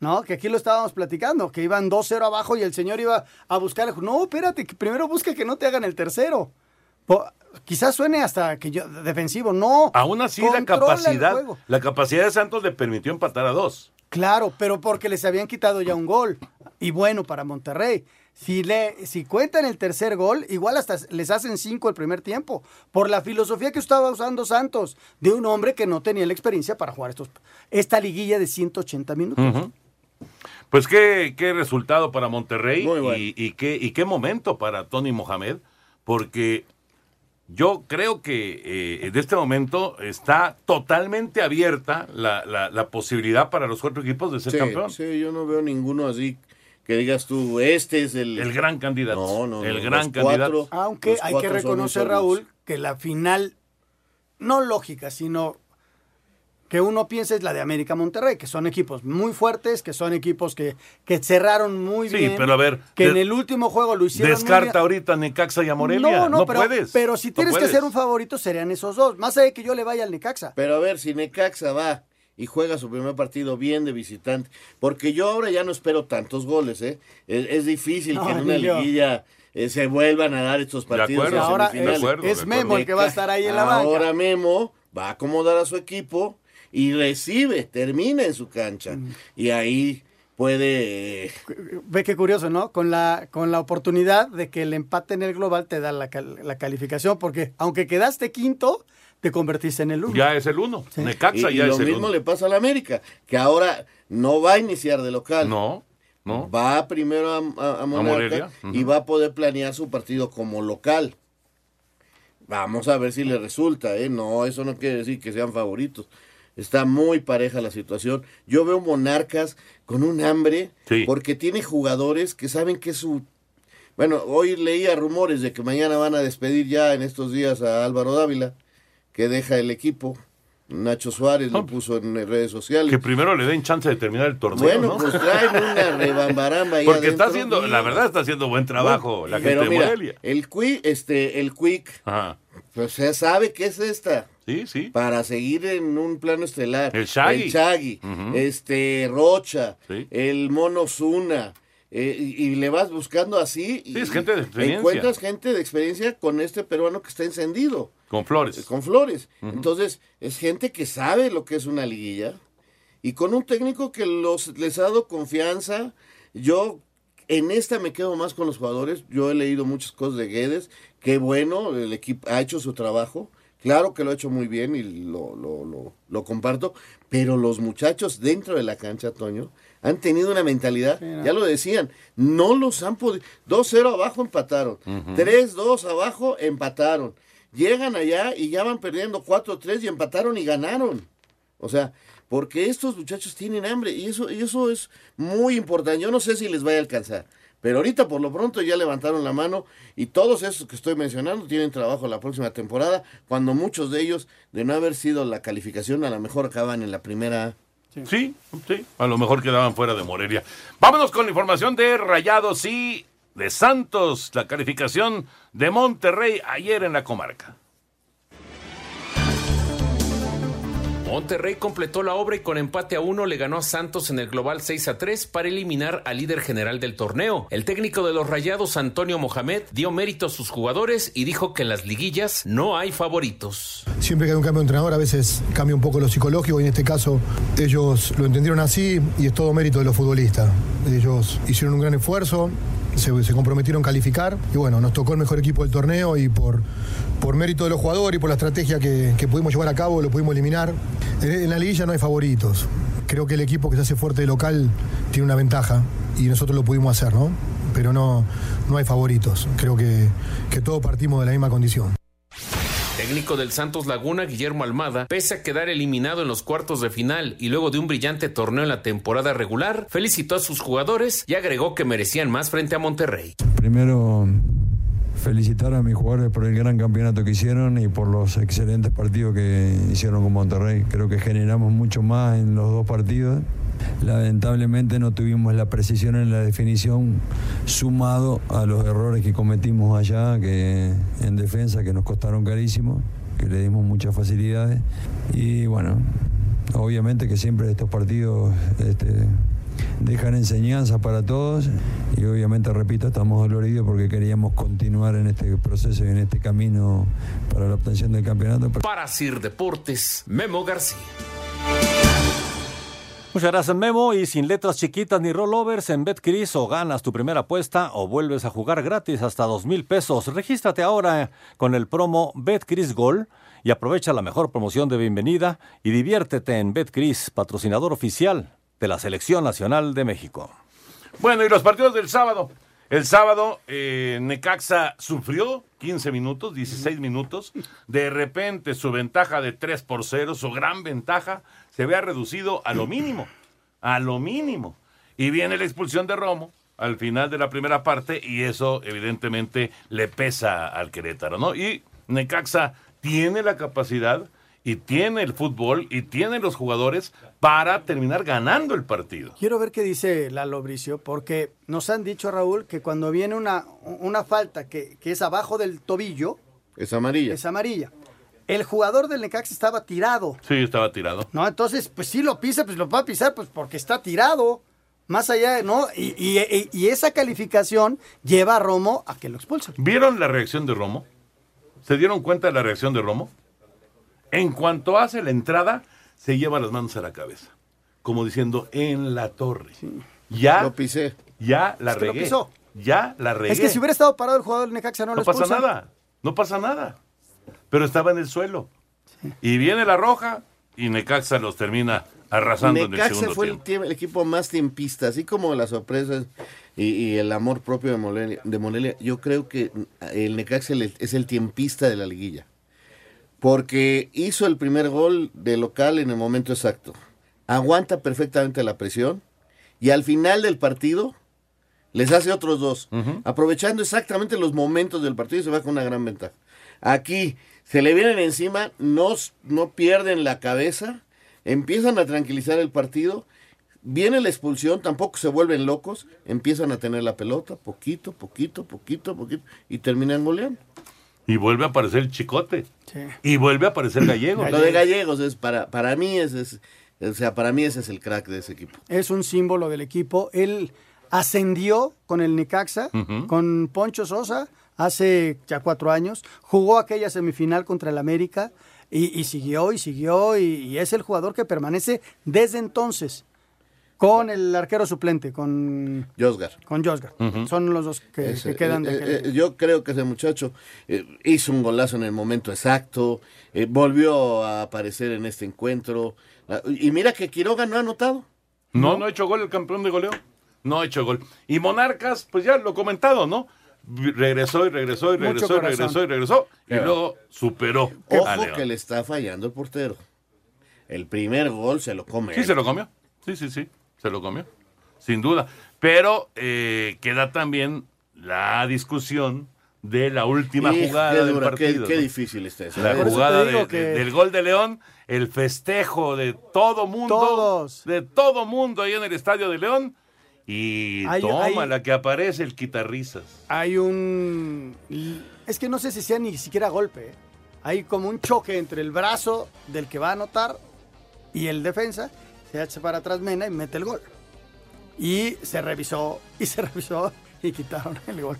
¿No? Que aquí lo estábamos platicando, que iban 2-0 abajo y el señor iba a buscar. No, espérate, que primero busca que no te hagan el tercero. Po- quizás suene hasta que yo defensivo, no. Aún así, la capacidad, la capacidad de Santos le permitió empatar a dos. Claro, pero porque les habían quitado ya un gol. Y bueno, para Monterrey. Si, le, si cuentan el tercer gol, igual hasta les hacen cinco el primer tiempo. Por la filosofía que estaba usando Santos, de un hombre que no tenía la experiencia para jugar estos, esta liguilla de 180 minutos. Pues qué, qué resultado para Monterrey bueno. y, y qué, y qué momento para Tony Mohamed, porque yo creo que eh, en este momento está totalmente abierta la, la- la posibilidad para los cuatro equipos de ser Sí, campeón. sí, yo no veo ninguno así que digas tú, este es el... El gran candidato. No, no, el no, gran candidato. cuatro- Aunque hay que reconocer. Raúl, que la final, no lógica, sino que uno piensa es la de América Monterrey, que son equipos muy fuertes, que son equipos que, que cerraron muy Sí, bien. pero a ver, Que en el último juego lo hicieron muy Descarta bien. ahorita Necaxa y a Morelia. No, no, No, pero, puedes. pero si No tienes que ser un favorito serían esos dos. Más allá de que yo le vaya al Necaxa. Pero a ver, si Necaxa va y juega su primer partido bien de visitante, porque yo ahora ya no espero tantos goles, ¿eh? Es, es difícil No, que en una yo. liguilla eh, se vuelvan a dar estos De partidos. acuerdo, ahora es, de acuerdo, es de Memo el que va a estar ahí en la banca. Ahora Memo va a acomodar a su equipo y recibe, termina en su cancha. Mm. Y ahí puede... Ve qué curioso, ¿no? Con la, con la oportunidad de que el empate en el global te da la, cal- la calificación, porque aunque quedaste quinto, te convertiste en el uno. Ya es el uno. Necaxa y, ya lo es el mismo uno. le pasa al América, que ahora no va a iniciar de local. No. ¿no? Va primero a, a- a Monarca Morelia, y va a poder planear su partido como local. Vamos a ver si le resulta, ¿eh? No, eso no quiere decir que sean favoritos. Está muy pareja la situación. Yo veo Monarcas con un hambre Sí. porque tiene jugadores que saben que es su... Bueno, hoy leía rumores de que mañana van a despedir ya en estos días a Álvaro Dávila, que deja el equipo. Nacho Suárez lo puso en redes sociales. Que primero le den chance de terminar el torneo, Bueno, ¿no? pues traen una rebambaramba ahí Porque está haciendo, la verdad está haciendo buen trabajo la gente Pero de mira, Morelia. el Quick, este, el Quick, Ajá. pues ya sabe qué es esta. Sí, sí. Para seguir en un plano estelar. El Shaggy. El Shaggy, este, Rocha, Sí. el Mono Zuna. eh, y, y le vas buscando así. y Sí, es gente de experiencia. Encuentras gente de experiencia con este peruano que está encendido. Con Flores. Con Flores. Entonces, es gente que sabe lo que es una liguilla. Y con un técnico que los, les ha dado confianza. Yo en esta me quedo más con los jugadores. Yo he leído muchas cosas de Guedes. Qué bueno, el equipo ha hecho su trabajo. Claro que lo ha hecho muy bien y lo, lo, lo, lo comparto. Pero los muchachos dentro de la cancha, Toño, han tenido una mentalidad, ya lo decían, no los han podido. 2-0 abajo empataron. Ujú. 3-2 abajo empataron. Llegan allá y ya van perdiendo 4-3 y empataron y ganaron. O sea, porque estos muchachos tienen hambre y eso, y eso es muy importante. Yo no sé si les vaya a alcanzar. Pero ahorita por lo pronto ya levantaron la mano y todos esos que estoy mencionando tienen trabajo la próxima temporada, cuando muchos de ellos, de no haber sido la calificación, a lo mejor acaban en la primera Sí, sí. A lo mejor quedaban fuera de Morelia. Vámonos con la información de Rayados y de Santos. La calificación de Monterrey ayer en la comarca. Monterrey completó la obra y con empate a uno le ganó a Santos en el global 6 a 3 para eliminar al líder general del torneo. El técnico de los Rayados, Antonio Mohamed, dio mérito a sus jugadores y dijo que en las liguillas no hay favoritos. Siempre que hay un cambio de entrenador a veces cambia un poco lo psicológico y en este caso ellos lo entendieron así y es todo mérito de los futbolistas. Ellos hicieron un gran esfuerzo, se, comprometieron a calificar y bueno, nos tocó el mejor equipo del torneo y por, por mérito de los jugadores y por la estrategia que, que pudimos llevar a cabo lo pudimos eliminar. En, en la liguilla no hay favoritos. Creo que el equipo que se hace fuerte de local tiene una ventaja y nosotros lo pudimos hacer, ¿no? Pero no, no hay favoritos. Creo que, que todos partimos de la misma condición. Técnico del Santos Laguna, Guillermo Almada, pese a quedar eliminado en los cuartos de final y luego de un brillante torneo en la temporada regular, felicitó a sus jugadores y agregó que merecían más frente a Monterrey. Primero, felicitar a mis jugadores por el gran campeonato que hicieron y por los excelentes partidos que hicieron con Monterrey. Creo que generamos mucho más en los dos partidos. Lamentablemente no tuvimos la precisión en la definición sumado a los errores que cometimos allá, que en defensa que nos costaron carísimo, que le dimos muchas facilidades. Y bueno, obviamente que siempre estos partidos este, dejan enseñanza para todos y obviamente, repito, estamos doloridos porque queríamos continuar en este proceso y en este camino para la obtención del campeonato. Para Sir Deportes, Memo García. Muchas gracias, Memo. Y sin letras chiquitas ni rollovers, en BetCris o ganas tu primera apuesta o vuelves a jugar gratis hasta dos mil pesos. Regístrate ahora con el promo BetCris Gol y aprovecha la mejor promoción de bienvenida y diviértete en BetCris, patrocinador oficial de la Selección Nacional de México. Bueno, y los partidos del sábado. El sábado, eh, Necaxa sufrió 15 minutos, 16 minutos. De repente, su ventaja de 3 por 0, su gran ventaja, se vea reducido a lo mínimo. A lo mínimo. Y viene la expulsión de Romo al final de la primera parte, y eso, evidentemente, le pesa al Querétaro, ¿no? Y Necaxa tiene la capacidad y tiene el fútbol y tiene los jugadores para terminar ganando el partido. Quiero ver qué dice Lalo Bricio, porque nos han dicho, Raúl, que cuando viene una, una falta que, que es abajo del tobillo, Es amarilla. es amarilla. El jugador del Necaxa estaba tirado, Sí, estaba tirado. ¿no? Entonces, pues sí lo pisa, pues lo va a pisar, pues porque está tirado. Más allá, ¿no? Y, y- y esa calificación lleva a Romo a que lo expulsen. ¿Vieron la reacción de Romo? ¿Se dieron cuenta de la reacción de Romo? En cuanto hace la entrada, se lleva las manos a la cabeza. Como diciendo, en la torre. Ya. Lo pisé. Ya la Es que lo regué. pisó. Ya la regué. Es que si hubiera estado parado el jugador del Necaxa no, no lo pasa nada. No pasa nada. Pero estaba en el suelo. Y viene la roja y Necaxa los termina Arrasando en el segundo fue el, tiempo. el equipo más tiempista, así como las sorpresas y, y el amor propio de Morelia, de Morelia, Yo creo que el Necaxa es el tiempista de la liguilla. Porque hizo el primer gol de local en el momento exacto. Aguanta perfectamente la presión. Y al final del partido les hace otros dos. Aprovechando exactamente los momentos del partido y se va con una gran ventaja. Aquí se le vienen encima, no, no pierden la cabeza, empiezan a tranquilizar el partido. Viene la expulsión, tampoco se vuelven locos, empiezan a tener la pelota, poquito, poquito, poquito, poquito, y terminan goleando. Y vuelve a aparecer el chicote. Y vuelve a aparecer Gallego. Lo de Gallegos es para, para mí ese es, o sea, para mí ese es el crack de ese equipo. Es un símbolo del equipo. Él ascendió con el Necaxa, con Poncho Sosa, hace ya cuatro años. Jugó aquella semifinal contra el América y, y siguió y siguió y, y es el jugador que permanece desde entonces con el arquero suplente, con, Josgar. con Josgar. Son los dos que, Ese, que quedan de eh, aquel- eh, yo creo que ese muchacho eh, hizo un golazo en el momento exacto, eh, volvió a aparecer en este encuentro. Ah, Y mira que Quiroga no ha anotado. No, no ha hecho gol el campeón de goleo. No ha hecho gol. Y Monarcas, pues ya lo he comentado, ¿no? Regresó y regresó y regresó y regresó y regresó. Y luego superó a Ojo León. que le está fallando el portero. El primer gol se lo come. Sí, se lo comió. Sí, sí, sí. Se lo comió. Sin duda. Pero eh, queda también la discusión de la última jugada qué del dura, partido. qué difícil está eso. La jugada digo de- que- de- del gol de León, el festejo de todo mundo. Todos. De todo mundo ahí en el estadio de León. Y Hay- toma hay- la que aparece el quitarrisas. Hay un... Es que no sé si sea ni siquiera golpe. ¿eh? Hay como un choque entre el brazo del que va a anotar y el defensa. Se hace para atrás Mena y mete el gol. Y se revisó, y se revisó y quitaron el gol.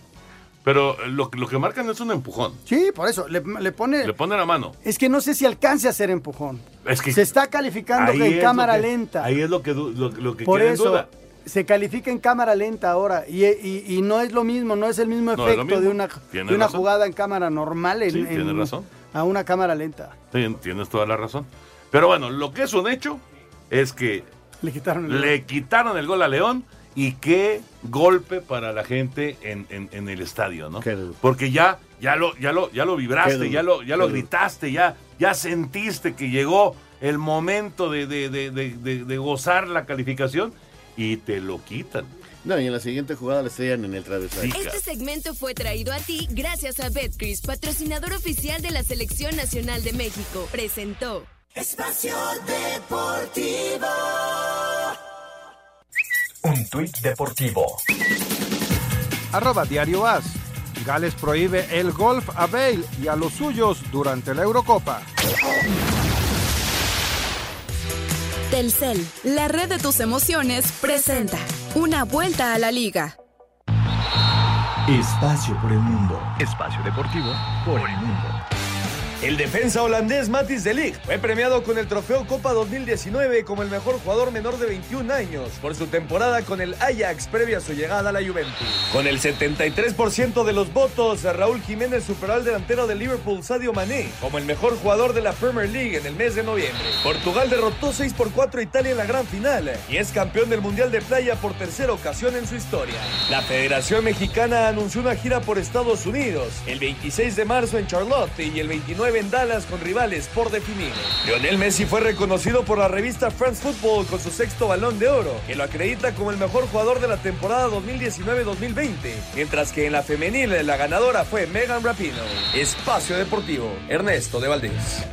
Pero lo, lo que marcan es un empujón. Sí, por eso, le, le pone... Le pone la mano. Es que no sé si alcance a hacer empujón. Es que Se está calificando es en cámara que- lenta. Ahí es lo que, lo, lo que Por queda en eso duda. Se califica en cámara lenta ahora y, y- y no es lo mismo, no es el mismo No efecto de una, de una jugada en cámara normal en, Sí, en- razón. a una cámara lenta. Tien- Tienes toda la razón. Pero bueno, lo que es un hecho es que Le quitaron el le quitaron el gol a León y qué golpe para la gente en, en- en el estadio, ¿no? Porque ya, ya lo, ya lo, ya lo vibraste, ya lo, ya lo gritaste, ya, ya sentiste que llegó el momento de, de- de- de- de- de gozar la calificación y te lo quitan. No, y en la siguiente jugada le estrellan en el travesaño. Este segmento fue traído a ti gracias a Betcris, patrocinador oficial de la Selección Nacional de México. Presentó. Espacio Deportivo. Un tuit deportivo. Arroba Diario As. Gales prohíbe el golf a Bale y a los suyos durante la Eurocopa. Telcel, la red de tus emociones, presenta una vuelta a la liga. Espacio por el mundo. Espacio deportivo por el mundo. El defensa holandés Matis de Ligt fue premiado con el trofeo Copa 2019 como el mejor jugador menor de 21 años por su temporada con el Ajax previa a su llegada a la Juventus. Con el 73% de los votos, Raúl Jiménez superó al delantero de Liverpool Sadio Mané como el mejor jugador de la Premier League en el mes de noviembre. Portugal derrotó 6 por 4 a Italia en la gran final y es campeón del Mundial de Playa por tercera ocasión en su historia. La Federación Mexicana anunció una gira por Estados Unidos el 26 de marzo en Charlotte y el 29 en Dallas con rivales por definir. Lionel Messi fue reconocido por la revista France Football con su sexto balón de oro, que lo acredita como el mejor jugador de la temporada 2019-2020, mientras que en la femenil la ganadora fue Megan Rapinoe. Espacio Deportivo, Ernesto de Valdés.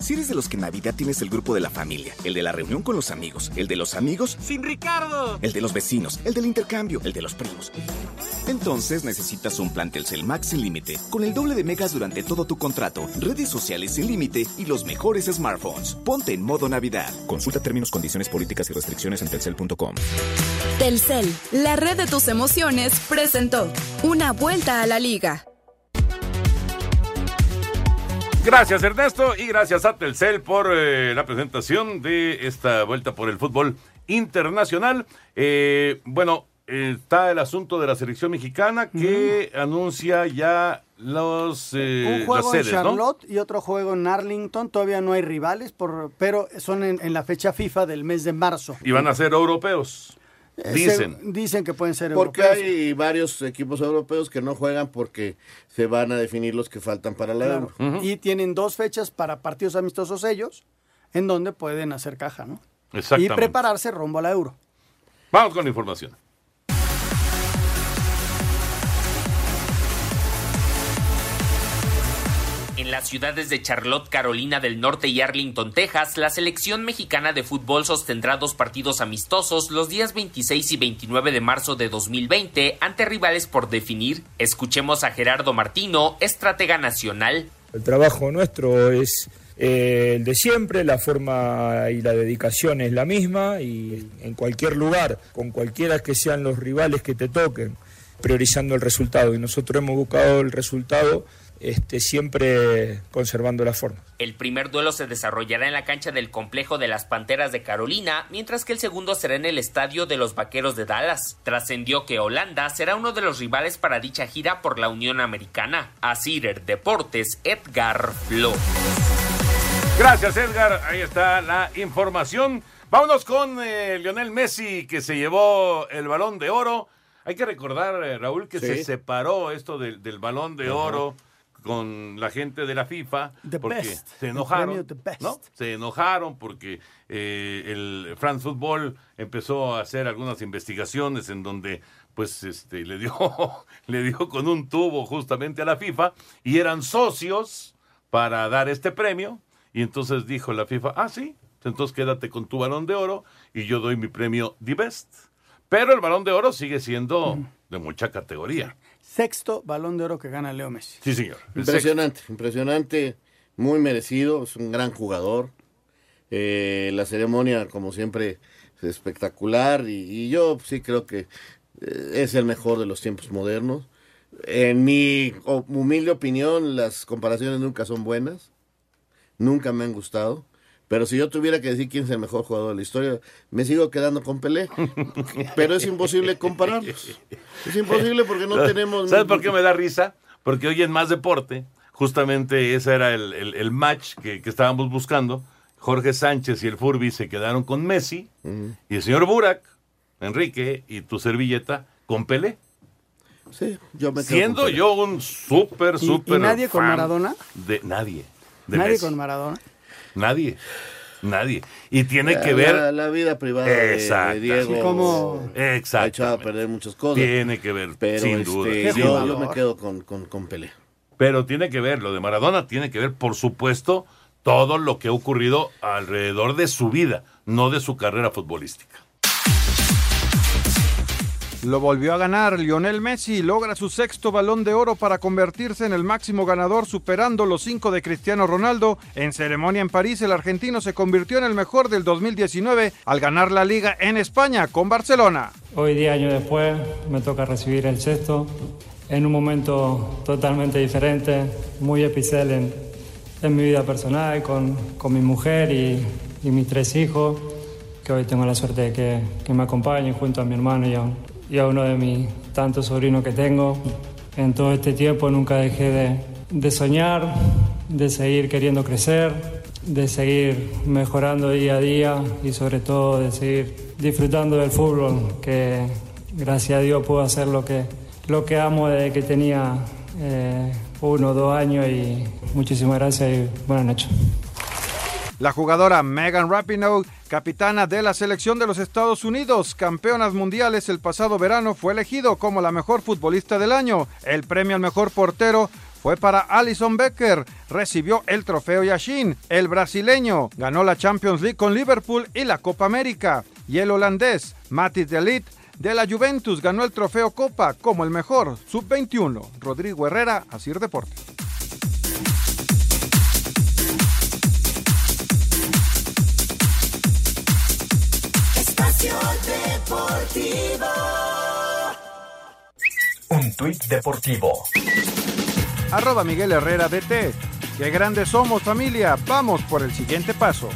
Si eres de los que en Navidad tienes el grupo de la familia, el de la reunión con los amigos, el de los amigos, Sin Ricardo. el de los vecinos, el del intercambio, el de los primos. Entonces necesitas un plan Telcel Max sin límite, con el doble de megas durante todo tu contrato, redes sociales sin límite y los mejores smartphones. Ponte en modo Navidad. Consulta términos, condiciones, políticas y restricciones en telcel.com. Telcel, la red de tus emociones, presentó una vuelta a la liga. Gracias Ernesto y gracias a Telcel por eh, la presentación de esta vuelta por el fútbol internacional. Eh, bueno, está el asunto de la selección mexicana que anuncia ya los, eh, Un juego las en. Charlotte y otro juego en Arlington. Todavía no hay rivales, por, pero son en, en la fecha FIFA del mes de marzo. Y van a ser europeos. Eh, Dicen. se- dicen que pueden ser Porque europeos. hay varios equipos europeos que no juegan porque se van a definir los que faltan para la Claro. Euro. Y tienen dos fechas para partidos amistosos ellos, en donde pueden hacer caja, ¿no? Y prepararse rumbo a la Euro. Vamos con la información. En las ciudades de Charlotte, Carolina del Norte y Arlington, Texas, la selección mexicana de fútbol sostendrá dos partidos amistosos los días 26 y 29 de marzo de 2020 ante rivales por definir. Escuchemos a Gerardo Martino, estratega nacional. El trabajo nuestro es eh, el de siempre, la forma y la dedicación es la misma y en cualquier lugar, con cualquiera que sean los rivales que te toquen, priorizando el resultado. Y nosotros hemos buscado el resultado este, siempre conservando la forma. El primer duelo se desarrollará en la cancha del complejo de las Panteras de Carolina, mientras que el segundo será en el estadio de los Vaqueros de Dallas. Trascendió que Holanda será uno de los rivales para dicha gira por la Unión Americana. A Cider Deportes, Edgar Flores. Gracias, Edgar. Ahí está la información. Vámonos con eh, Lionel Messi, que se llevó el balón de oro. Hay que recordar, eh, Raúl, que Sí. se separó esto del, del balón de oro con la gente de la FIFA The porque best. se enojaron. ¿no? Se enojaron porque eh, el France Football empezó a hacer algunas investigaciones en donde pues este le dio le dio con un tubo justamente a la FIFA y eran socios para dar este premio y entonces dijo la FIFA, "Ah, sí, entonces quédate con tu balón de oro y yo doy mi premio The Best." Pero el balón de oro sigue siendo de mucha categoría. Sexto balón de oro que gana Leo Messi. Sí, señor. Impresionante, impresionante, muy merecido, es un gran jugador. Eh, la ceremonia, como siempre, es espectacular y, y yo sí creo que eh, es el mejor de los tiempos modernos. En mi humilde opinión, las comparaciones nunca son buenas, nunca me han gustado. Pero si yo tuviera que decir quién es el mejor jugador de la historia, me sigo quedando con Pelé. Pero es imposible compararlos. Es imposible porque no tenemos... ¿Sabes por qué me da risa? Porque hoy en Más Deporte, justamente ese era el, el- el match que, que estábamos buscando. Jorge Sánchez y el Furby se quedaron con Messi y el señor Burak, Enrique y tu servilleta con Pelé. Sí, yo me quedo Siendo con Pelé. yo un súper, ¿Y- y súper. nadie con Maradona? De nadie. de Nadie Messi. con Maradona. Nadie. Nadie. Y tiene La- que ver. La, la vida privada de-. Diego como- ha echado a perder muchas cosas. Tiene que ver, pero sin este, duda. yo, sin yo me quedo con, con, con Pelé. Pero tiene que ver, lo de Maradona tiene que ver, por supuesto, todo lo que ha ocurrido alrededor de su vida, no de su carrera futbolística. Lo volvió a ganar Lionel Messi logra su sexto balón de oro para convertirse en el máximo ganador superando los cinco de Cristiano Ronaldo. En ceremonia en París el argentino se convirtió en el mejor del 2019 al ganar la liga en España con Barcelona. Hoy, 10 años después, me toca recibir el sexto en un momento totalmente diferente, muy especial en, en mi vida personal, con, con mi mujer y, y mis tres hijos, que hoy tengo la suerte de que, que me acompañen junto a mi hermano y a, y a uno de mis tantos sobrinos que tengo. En todo este tiempo nunca dejé de, de soñar, de seguir queriendo crecer, de seguir mejorando día a día y sobre todo de seguir disfrutando del fútbol, que gracias a Dios puedo hacer lo que, lo que amo desde que tenía eh, uno o dos años y muchísimas gracias y buenas noches. La jugadora Megan Rapinoe, capitana de la selección de los Estados Unidos, campeonas mundiales el pasado verano, fue elegido como la mejor futbolista del año. El premio al mejor portero fue para Alison Becker. Recibió el trofeo Yashin. El brasileño ganó la Champions League con Liverpool y la Copa América. Y el holandés Matis de Ligt de la Juventus ganó el trofeo Copa como el mejor sub-21. Rodrigo Herrera, Asir Deportes. Espacio Deportivo. Un tuit deportivo. Arroba Miguel Herrera DT. Qué grandes somos familia. Vamos por el siguiente paso.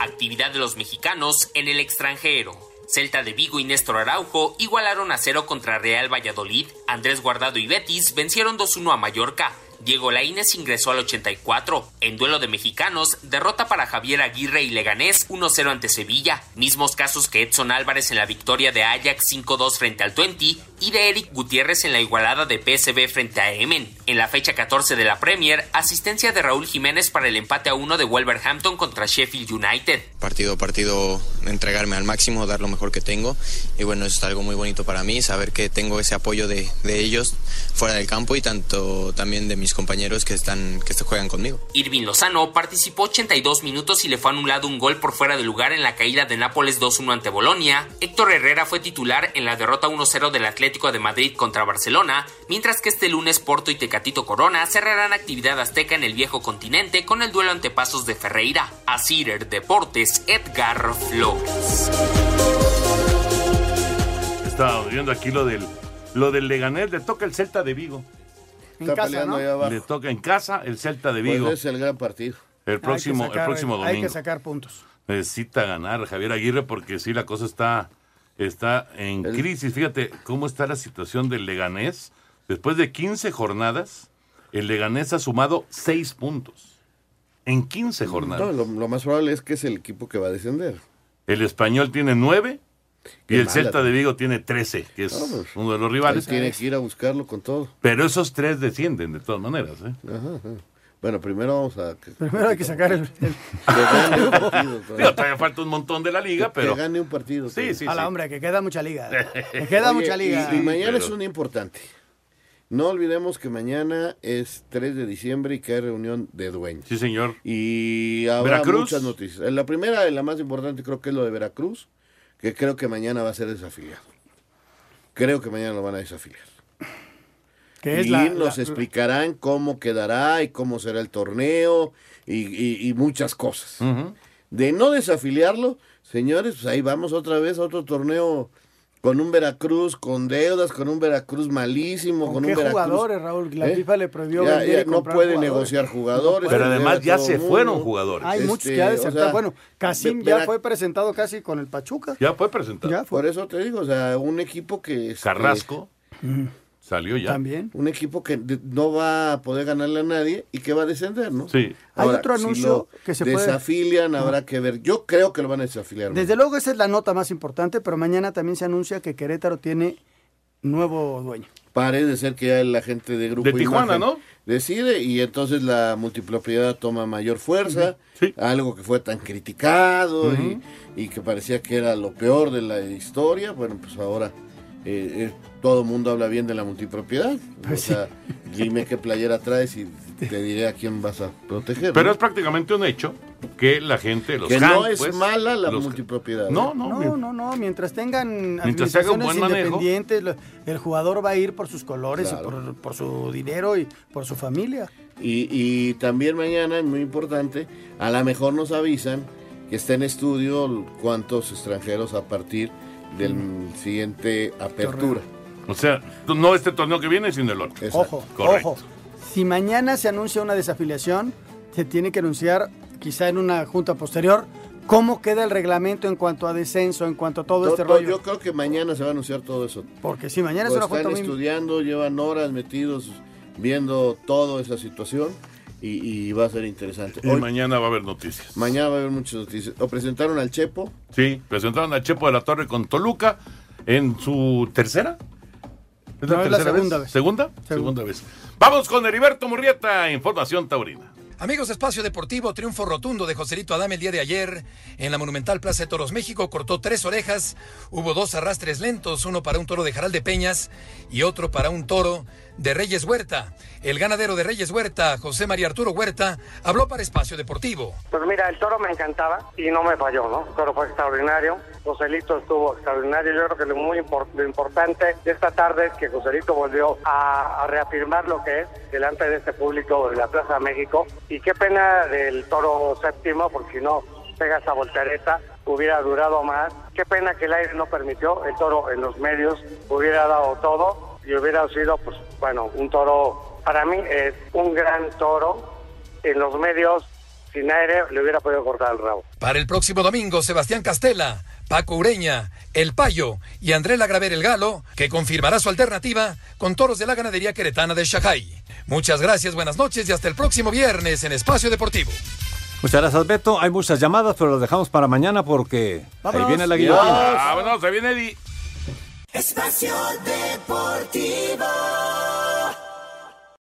Actividad de los mexicanos en el extranjero. Celta de Vigo y Néstor Araujo igualaron a cero contra Real Valladolid. Andrés Guardado y Betis vencieron 2-1 a Mallorca. Diego Laínez ingresó al 84. En duelo de mexicanos, derrota para Javier Aguirre y Leganés 1-0 ante Sevilla. Mismos casos que Edson Álvarez en la victoria de Ajax 5-2 frente al 20 y de Eric Gutiérrez en la igualada de PSV frente a Emen. En la fecha 14 de la Premier, asistencia de Raúl Jiménez para el empate a 1 de Wolverhampton contra Sheffield United. partido a partido entregarme al máximo, dar lo mejor que tengo. Y bueno, eso es algo muy bonito para mí, saber que tengo ese apoyo de, de ellos fuera del campo y tanto también de mis compañeros que están que juegan conmigo. Irving Lozano participó 82 minutos y le fue anulado un gol por fuera de lugar en la caída de Nápoles 2-1 ante Bolonia. Héctor Herrera fue titular en la derrota 1-0 del Atlético de Madrid contra Barcelona, mientras que este lunes Porto y Tecatito Corona cerrarán actividad azteca en el viejo continente con el duelo ante Pasos de Ferreira. A Cider Deportes, Edgar Flores. Estaba viendo aquí lo del, lo del Leganés, le toca el Celta de Vigo. En Está casa, peleando ¿no? ahí abajo. Le toca en casa el Celta de Vigo. Pues es el gran partido. El próximo, sacar- el próximo domingo. Hay que sacar puntos. Necesita ganar Javier Aguirre porque sí, la cosa está, está en crisis. Fíjate cómo está la situación del Leganés. Después de 15 jornadas, el Leganés ha sumado 6 puntos. En 15 jornadas. No, lo, lo más probable es que es el equipo que va a descender. El español tiene 9 y el mala, Celta de. Vigo tiene 13, que es No, pues, uno de los rivales. Tiene que ir a buscarlo con todo. Pero esos tres descienden de todas maneras. ¿eh? Ajá, ajá. Bueno, primero vamos a... que- Primero hay que sacar el. el- que gane un partido. Todavía falta un montón de la liga, Que- pero... Que gane un partido. Sí, sí, a la sí. hombre, que queda mucha liga. Que queda Oye, mucha liga. Y, y mañana pero- es un importante. No olvidemos que mañana es 3 de diciembre y que hay reunión de dueños. Sí, señor. Y habrá ¿Veracruz? muchas noticias. La primera y la más importante creo que es lo de Veracruz, que creo que mañana va a ser desafiliado. Creo que mañana lo van a desafiliar. Que es y la- nos la- explicarán cómo quedará y cómo será el torneo y, y- y muchas cosas. De no desafiliarlo, señores, pues ahí vamos otra vez a otro torneo con un Veracruz con deudas, con un Veracruz malísimo, con, ¿Con un qué Veracruz. jugadores, Raúl? La ¿Eh? FIFA le prohibió Ya- vender ya y no puede jugadores. negociar jugadores. Pero además ya se mundo. fueron jugadores. Hay muchos Este, que ha o desertado. sea, bueno, Casim ya fue presentado casi con el Pachuca. Ya fue presentado. Ya fue. Por eso te digo, o sea, un equipo que... este, Carrasco salió ya. También. Un equipo que no va a poder ganarle a nadie y que va a descender, ¿no? Sí. Hay otro si anuncio lo que se puede- desafilian, habrá que ver. Yo creo que lo van a desafiliar. Desde luego esa es la nota más importante, pero mañana también se anuncia que Querétaro tiene nuevo dueño. Parece ser que ya la gente de Grupo De Tijuana, Imagen ¿no? Decide y entonces la multipropiedad toma mayor fuerza, algo que fue tan criticado y- y, que parecía que era lo peor de la historia. Bueno, pues ahora eh, eh, todo el mundo habla bien de la multipropiedad. Pues o sea, dime qué playera traes y te diré a quién vas a proteger. Pero ¿no? es prácticamente un hecho que la gente, los que no es pues, mala la los- multipropiedad. No, ¿eh? no, No, no, no, mientras tengan Mientras administraciones buen manejo. independientes, lo- el jugador va a ir por sus colores Claro. y por, por su dinero y por su familia. Y, y también mañana, es muy importante, a lo mejor nos avisan que está en estudio cuántos extranjeros a partir del siguiente apertura. O sea, no este torneo que viene, sino el otro. Ojo, Correcto. ojo. Si mañana se anuncia una desafiliación, se tiene que anunciar, quizá en una junta posterior, cómo queda el reglamento en cuanto a descenso, en cuanto a todo To- este to- rollo. Yo creo que mañana se va a anunciar todo eso. Porque si mañana es Lo una junta están muy... estudiando, llevan horas metidos viendo toda esa situación y, y va a ser interesante. Y Hoy- mañana va a haber noticias. mañana va a haber muchas noticias. Lo presentaron al Chepo. Sí, presentaron a Chepo de la Torre con Toluca en su tercera. ¿Es No, es la segunda vez. ¿Segunda? Segunda vez. Vamos con Heriberto Murrieta, Información Taurina. Amigos Espacio Deportivo, triunfo rotundo de Joselito Adame el día de ayer en la Monumental Plaza de Toros México. Cortó tres orejas, hubo dos arrastres lentos, uno para un toro de Jaral de Peñas y otro para un toro de Reyes Huerta. El ganadero de Reyes Huerta, José María Arturo Huerta, habló para Espacio Deportivo. Pues mira, el toro me encantaba y no me falló, ¿no? El toro fue extraordinario. Joselito estuvo extraordinario. Yo creo que lo muy impor- lo importante de esta tarde es que Joselito volvió a, reafirmar lo que es delante de este público de la Plaza México. Y qué pena del toro séptimo, porque si no pega esa voltereta, hubiera durado más. Qué pena que el aire no permitió. El toro en los medios hubiera dado todo y hubiera sido, pues, bueno, un toro, para mí es un gran toro. En los medios sin aire le hubiera podido cortar el rabo. Para el próximo domingo, Sebastián Castela Paco Ureña, El Payo y André Lagraver El Galo, que confirmará su alternativa con toros de la ganadería queretana de Shanghai. Muchas gracias, buenas noches y hasta el próximo viernes en Espacio Deportivo. Muchas gracias, Beto. Hay muchas llamadas, pero las dejamos para mañana porque ahí viene la guillotina. Vámonos, se viene Eddie. Espacio Deportivo.